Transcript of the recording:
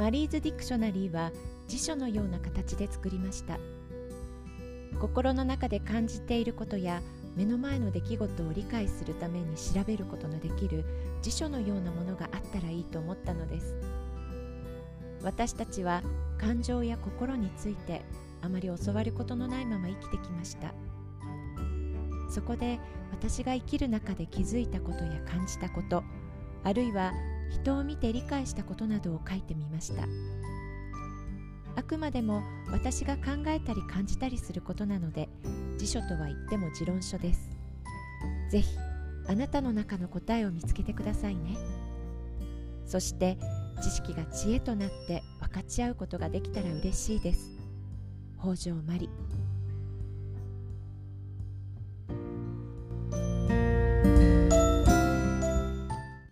Marie's Dictionary は辞書のような形で作りました。心の中で感じていることや目の前の出来事を理解するために調べることのできる辞書のようなものがあったらいいと思ったのです。私たちは感情や心についてあまり教わることのないまま生きてきました。そこで私が生きる中で気づいたことや感じたことあるいは人を見て理解したことなどを書いてみました。あくまでも私が考えたり感じたりすることなので辞書とは言っても持論書です。ぜひあなたの中の答えを見つけてくださいね。そして知識が知恵となって分かち合うことができたら嬉しいです。北条マリ